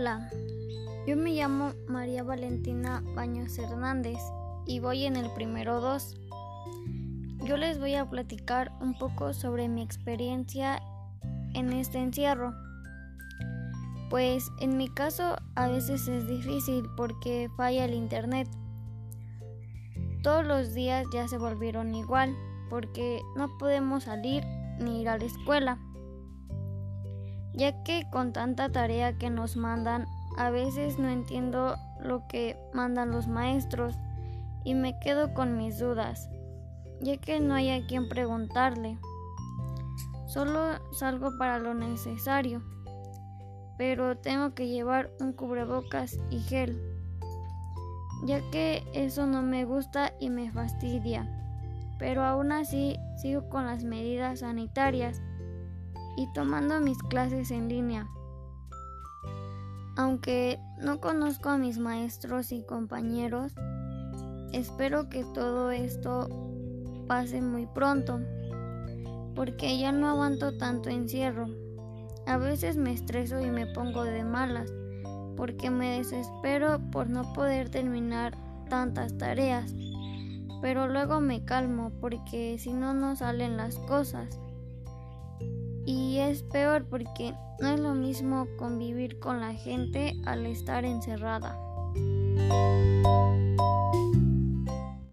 Hola, yo me llamo María Valentina Baños Hernández y voy en el primero 2. Yo les voy a platicar un poco sobre mi experiencia en este encierro. Pues en mi caso a veces es difícil porque falla el internet. Todos los días ya se volvieron igual porque no podemos salir ni ir a la escuela ya que con tanta tarea que nos mandan, a veces no entiendo lo que mandan los maestros y me quedo con mis dudas, ya que no hay a quien preguntarle. Solo salgo para lo necesario, pero tengo que llevar un cubrebocas y gel, ya que eso no me gusta y me fastidia. Pero aún así sigo con las medidas sanitarias y tomando mis clases en línea. Aunque no conozco a mis maestros y compañeros, espero que todo esto pase muy pronto, porque ya no aguanto tanto encierro. A veces me estreso y me pongo de malas, porque me desespero por no poder terminar tantas tareas, pero luego me calmo porque si no no salen las cosas. Y es peor porque no es lo mismo convivir con la gente al estar encerrada.